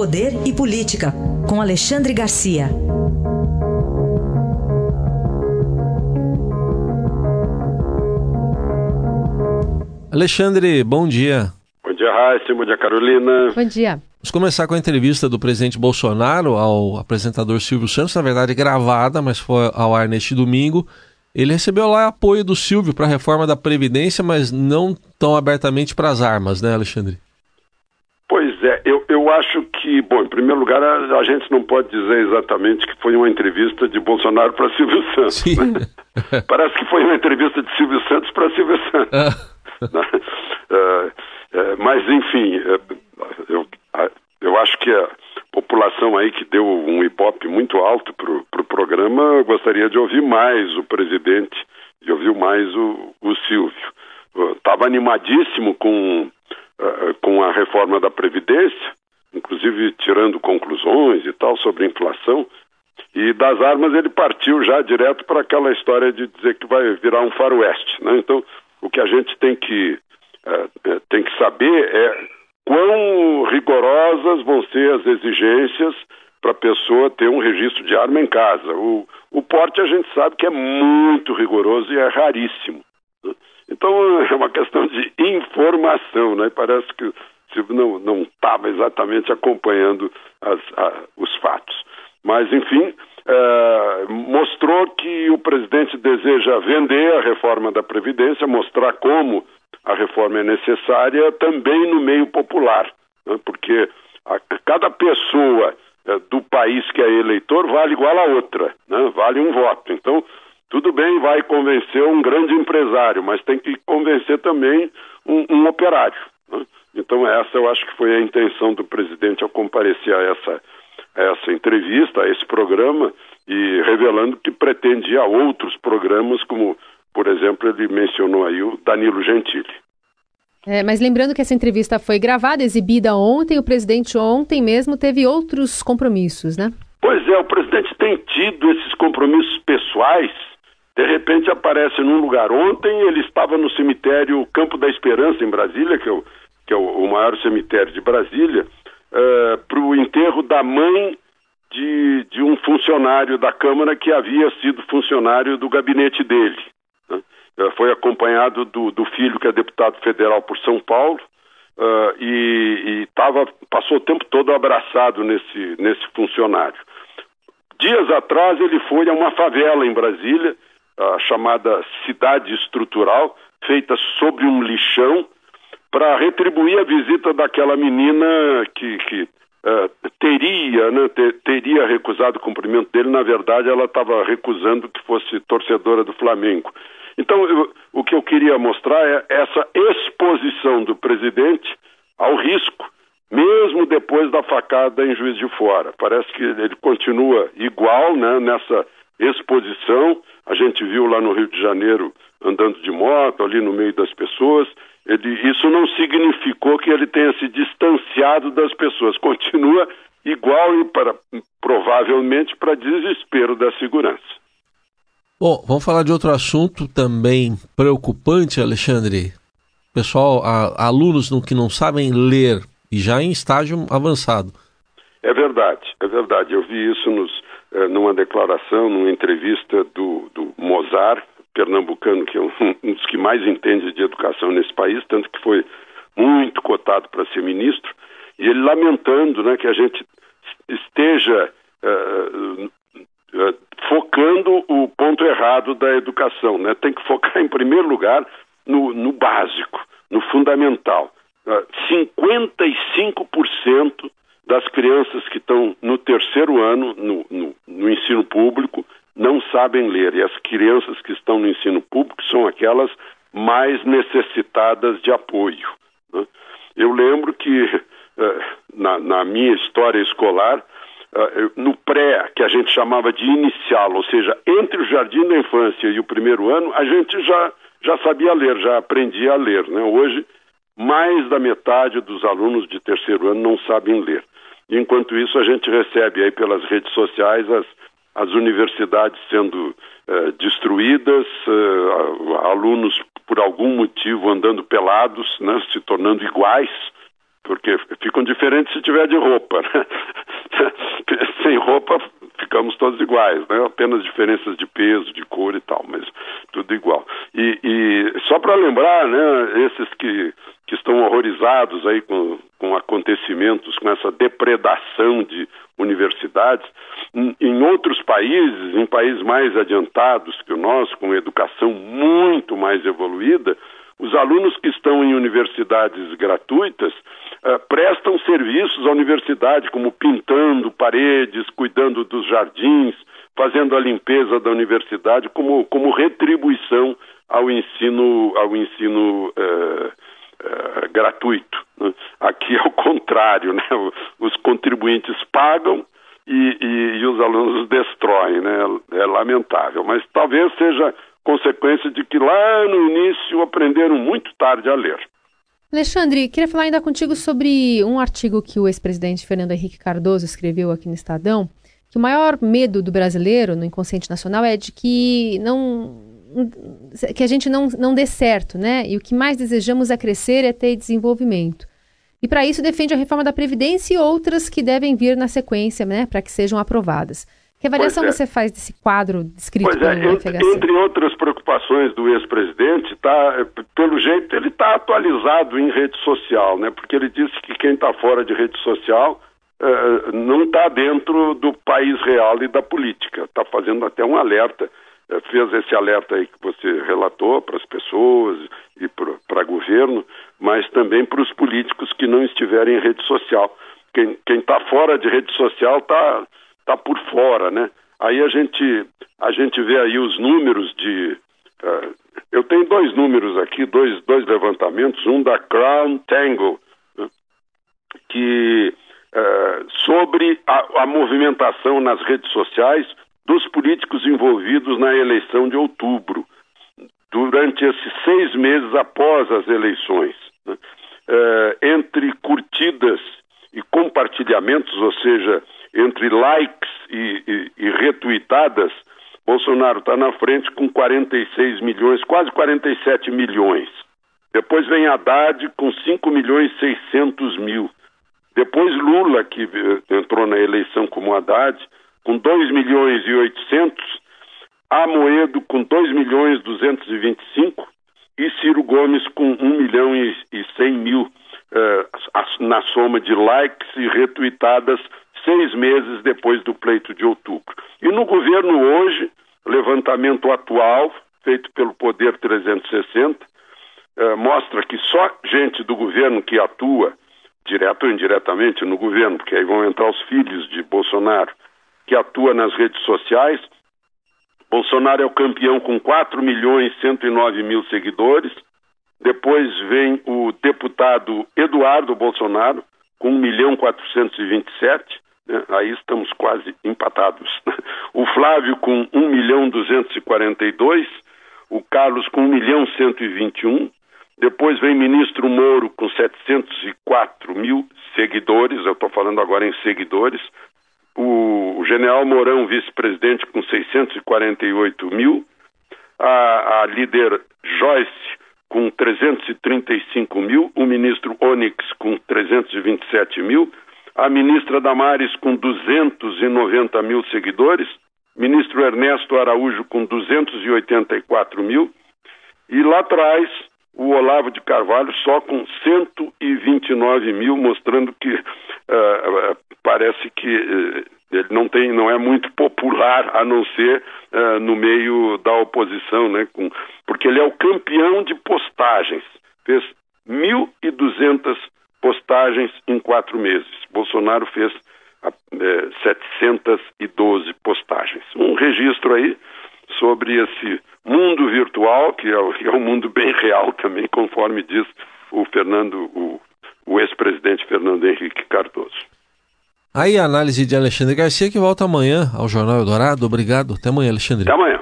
Poder e Política, com Alexandre Garcia. Alexandre, bom dia. Bom dia, Raíssa. Bom dia, Carolina. Bom dia. Vamos começar com a entrevista do presidente Bolsonaro ao apresentador Silvio Santos, na verdade gravada, mas foi ao ar neste domingo. Ele recebeu lá apoio do Silvio para a reforma da Previdência, mas não tão abertamente para as armas, né, Alexandre? É, eu, acho que, bom, em primeiro lugar, a, a gente não pode dizer exatamente que foi uma entrevista de Bolsonaro para Silvio Santos. Sim. Né? Parece que foi uma entrevista de Silvio Santos para Silvio Santos. uh, uh, mas, enfim, uh, eu, eu acho que a população aí que deu um ibope muito alto para o pro programa gostaria de ouvir mais o presidente, de ouvir mais o, o Silvio. Estava animadíssimo com uh, com a reforma da Previdência, inclusive tirando conclusões e tal sobre inflação. E das armas ele partiu já direto para aquela história de dizer que vai virar um faroeste. Né? Então, o que a gente tem que, uh, tem que saber é quão rigorosas vão ser as exigências para a pessoa ter um registro de arma em casa. O, o porte a gente sabe que é muito rigoroso e é raríssimo. Então é uma questão de informação, né? Parece que não não estava exatamente acompanhando as, a, os fatos. Mas enfim, é, mostrou que o presidente deseja vender a reforma da previdência, mostrar como a reforma é necessária também no meio popular, né? porque a, cada pessoa é, do país que é eleitor vale igual a outra, né? vale um voto. Então tudo bem, vai convencer um grande empresário, mas tem que convencer também um, um operário. Né? Então, essa eu acho que foi a intenção do presidente ao comparecer a essa, a essa entrevista, a esse programa, e revelando que pretendia outros programas, como, por exemplo, ele mencionou aí o Danilo Gentili. É, mas lembrando que essa entrevista foi gravada, exibida ontem, o presidente ontem mesmo teve outros compromissos, né? Pois é, o presidente tem tido esses compromissos pessoais de repente aparece num lugar. Ontem ele estava no cemitério Campo da Esperança, em Brasília, que o, que é o, o maior cemitério de Brasília, uh, eh, para o enterro da mãe de, de um funcionário da Câmara que havia sido funcionário do gabinete dele. Né? Uh, foi acompanhado do, do, filho, que é deputado federal por São Paulo, uh, e, e tava, passou o tempo todo abraçado nesse, nesse funcionário. Dias atrás ele foi a uma favela em Brasília a chamada cidade estrutural, feita sobre um lixão, para retribuir a visita daquela menina que, que uh, teria, né, ter, teria recusado o cumprimento dele. Na verdade, ela estava recusando que fosse torcedora do Flamengo. Então, eu, o que eu queria mostrar é essa exposição do presidente ao risco, mesmo depois da facada em Juiz de Fora. Parece que ele continua igual né, nessa exposição. A gente viu lá no Rio de Janeiro andando de moto, ali no meio das pessoas. Ele, isso não significou que ele tenha se distanciado das pessoas. Continua igual e para, provavelmente para desespero da segurança. Bom, vamos falar de outro assunto também preocupante, Alexandre. Pessoal, a, alunos no, que não sabem ler e já em estágio avançado. É verdade, é verdade. Eu vi isso nos, eh, numa declaração, numa entrevista do, do Mozart, pernambucano, que é um, dos que mais entende de educação nesse país, tanto que foi muito cotado para ser ministro, e ele lamentando né, que a gente esteja uh, uh, focando o ponto errado da educação. Né? Tem que focar, em primeiro lugar, no, no básico, no fundamental. Uh, 55% das crianças que estão no terceiro ano no, no, no, ensino público não sabem ler. E as crianças que estão no ensino público são aquelas mais necessitadas de apoio. Né? Eu lembro que uh, na, na, minha história escolar, uh, no pré, que a gente chamava de inicial, ou seja, entre o jardim da infância e o primeiro ano, a gente já, já sabia ler, já aprendia a ler. Né? Hoje, mais da metade dos alunos de terceiro ano não sabem ler. Enquanto isso, a gente recebe aí pelas redes sociais as, as universidades sendo eh, destruídas, eh, alunos por algum motivo andando pelados, né, se tornando iguais porque ficam diferentes se tiver de roupa. Né? Sem roupa ficamos todos iguais, né? apenas diferenças de peso, de cor e tal, mas tudo igual. E, e só para lembrar, né, esses que, que estão horrorizados aí com, com acontecimentos, com essa depredação de universidades, em, em outros países, em países mais adiantados que o nosso, com educação muito mais evoluída, os alunos que estão em universidades gratuitas uh, prestam serviços à universidade, como pintando paredes, cuidando dos jardins, fazendo a limpeza da universidade, como, como retribuição ao ensino, ao ensino uh, uh, gratuito. Né? Aqui é o contrário, né? os contribuintes pagam e, e, e os alunos destroem, né? é lamentável, mas talvez seja consequência de que lá no início aprenderam muito tarde a ler. Alexandre, queria falar ainda contigo sobre um artigo que o ex-presidente Fernando Henrique Cardoso escreveu aqui no Estadão, que o maior medo do brasileiro no inconsciente nacional é de que não que a gente não, não dê certo, né? E o que mais desejamos é crescer, é ter desenvolvimento. E para isso defende a reforma da Previdência e outras que devem vir na sequência, né, para que sejam aprovadas. Que avaliação é. você faz desse quadro descrito pois é, pelo entre, entre outras preocupações do ex-presidente, tá, pelo jeito ele está atualizado em rede social, né? Porque ele disse que quem está fora de rede social uh, não está dentro do país real e da política. Está fazendo até um alerta. Uh, fez esse alerta aí que você relatou para as pessoas e para governo, mas também para os políticos que não estiverem em rede social. Quem está fora de rede social está está por fora, né? Aí a gente a gente vê aí os números de uh, eu tenho dois números aqui, dois, dois levantamentos, um da Crown Tango, né? que uh, sobre a, a movimentação nas redes sociais dos políticos envolvidos na eleição de outubro, durante esses seis meses após as eleições. Né? Uh, entre curtidas e compartilhamentos, ou seja, entre likes e, e, e retweetadas, Bolsonaro está na frente com 46 milhões, quase 47 milhões. Depois vem Haddad com 5 milhões e 600 mil. Depois Lula, que entrou na eleição como Haddad, com 2 milhões e 800. Amoedo com 2 milhões e 225 e Ciro Gomes com 1 milhão e 100 mil uh, na soma de likes e retweetadas seis meses depois do pleito de outubro. E no governo hoje, levantamento atual, feito pelo Poder 360, eh, mostra que só gente do governo que atua, direto ou indiretamente no governo, porque aí vão entrar os filhos de Bolsonaro, que atua nas redes sociais. Bolsonaro é o campeão com 4 milhões e 109 mil seguidores. Depois vem o deputado Eduardo Bolsonaro, com 1 milhão 427. Né? Aí estamos quase empatados. O Flávio com 1 milhão 242, o Carlos com 1 milhão 121, depois vem ministro Moro com 704 mil seguidores, eu estou falando agora em seguidores, o, general Mourão, vice-presidente, com 648 mil, a, a líder Joyce com 335 mil, o ministro Onyx com 327 mil, a ministra Damares com 290 mil seguidores, ministro Ernesto Araújo com 284 mil, e lá atrás o Olavo de Carvalho só com 129 mil, mostrando que uh, parece que uh, ele não tem, não é muito popular a não ser uh, no meio da oposição, né? Com, porque ele é o campeão de postagens, fez 1.200 postagens em quatro meses. Bolsonaro fez é, 712 postagens. Um registro aí sobre esse mundo virtual, que é, é um mundo bem real também, conforme diz o Fernando, o, o ex-presidente Fernando Henrique Cardoso. Aí a análise de Alexandre Garcia que volta amanhã ao Jornal Eldorado. Obrigado. Até amanhã, Alexandre. Até amanhã.